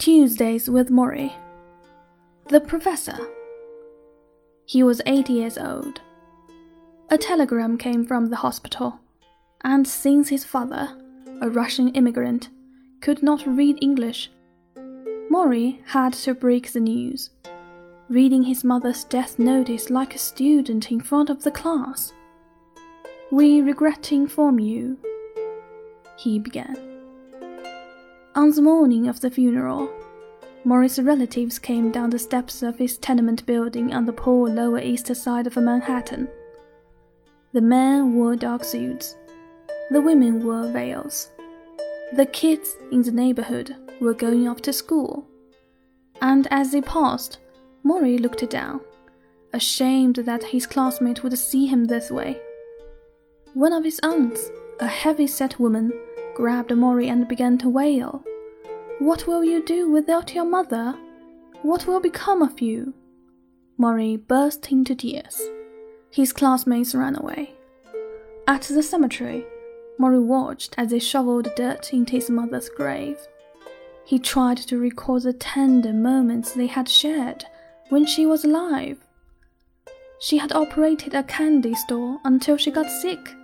Tuesdays with Morrie. The Professor. He was 80 years old. A telegram came from the hospital, and since his father, a Russian immigrant, could not read English, Morrie had to break the news, reading his mother's death notice like a student in front of the class. We regret to inform you, he began. On the morning of the funeral, Morrie's relatives came down the steps of his tenement building on the poor Lower East Side of Manhattan. The men wore dark suits, the women wore veils. The kids in the neighborhood were going off to school, and as they passed, Morrie looked down, ashamed that his classmate would see him this way. One of his aunts, a heavy set woman, grabbed Morrie and began to wail. What will you do without your mother? What will become of you? Morrie burst into tears. His classmates ran away. At the cemetery, Morrie watched as they shoveled dirt into his mother's grave. He tried to recall the tender moments they had shared when she was alive. She had operated a candy store until she got sick,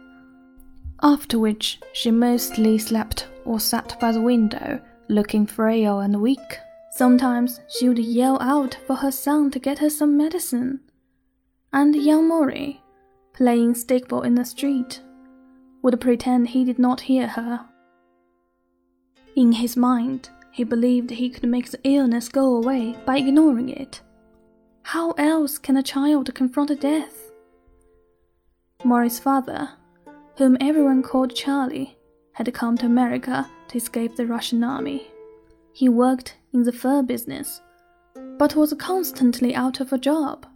after which she mostly slept or sat by the window looking frail and weak. Sometimes she would yell out for her son to get her some medicine. And young Morrie, playing stickball in the street, would pretend he did not hear her. In his mind, he believed he could make the illness go away by ignoring it. How else can a child confront a death? Morrie's father, whom everyone called Charlie, had come to America to escape the Russian army. He worked in the fur business, but was constantly out of a job.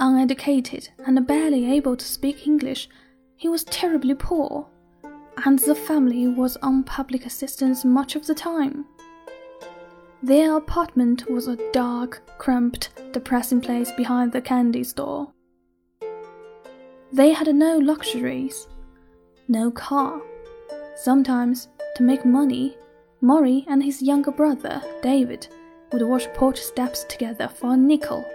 Uneducated and barely able to speak English, he was terribly poor, and the family was on public assistance much of the time. Their apartment was a dark, cramped, depressing place behind the candy store. They had no luxuries, no car. Sometimes to make money, Morrie and his younger brother, David, would wash porch steps together for a nickel.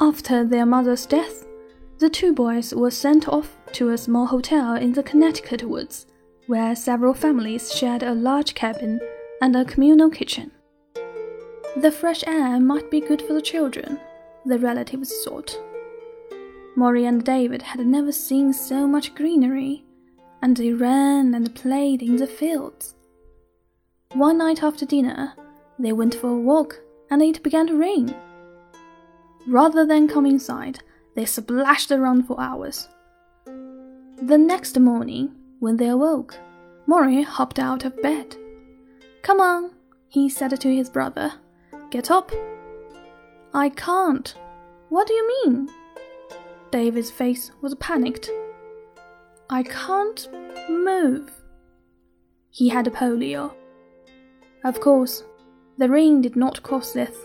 After their mother's death, the two boys were sent off to a small hotel in the Connecticut woods, where several families shared a large cabin and a communal kitchen. The fresh air might be good for the children, the relatives thought. Morrie and David had never seen so much greenery, and they ran and played in the fields. One night after dinner, they went for a walk and it began to rain. Rather than come inside, they splashed around for hours. The next morning, when they awoke, Morrie hopped out of bed. Come on, he said to his brother. Get up. I can't. What do you mean? David's face was panicked. I can't move. He had a polio. Of course, the rain did not cause this,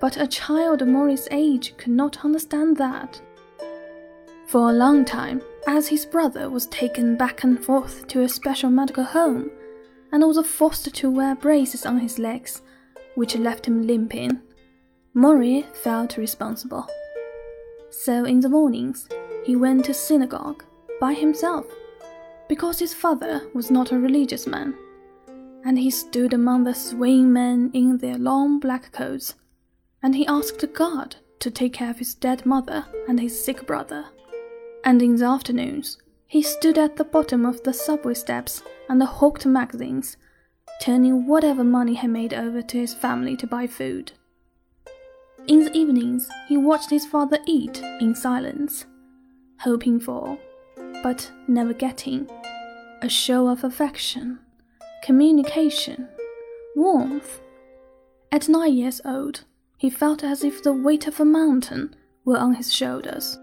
but a child of Morrie's age could not understand that. For a long time, as his brother was taken back and forth to a special medical home and was forced to wear braces on his legs, which left him limping, Morrie felt responsible. So in the mornings, he went to synagogue by himself because his father was not a religious man and he stood among the swaying men in their long black coats, and he asked God to take care of his dead mother and his sick brother. And in the afternoons, he stood at the bottom of the subway steps and hawked magazines, turning whatever money he made over to his family to buy food. In the evenings, he watched his father eat in silence, hoping for, but never getting, a show of affection communication, warmth. At nine years old, he felt as if the weight of a mountain were on his shoulders.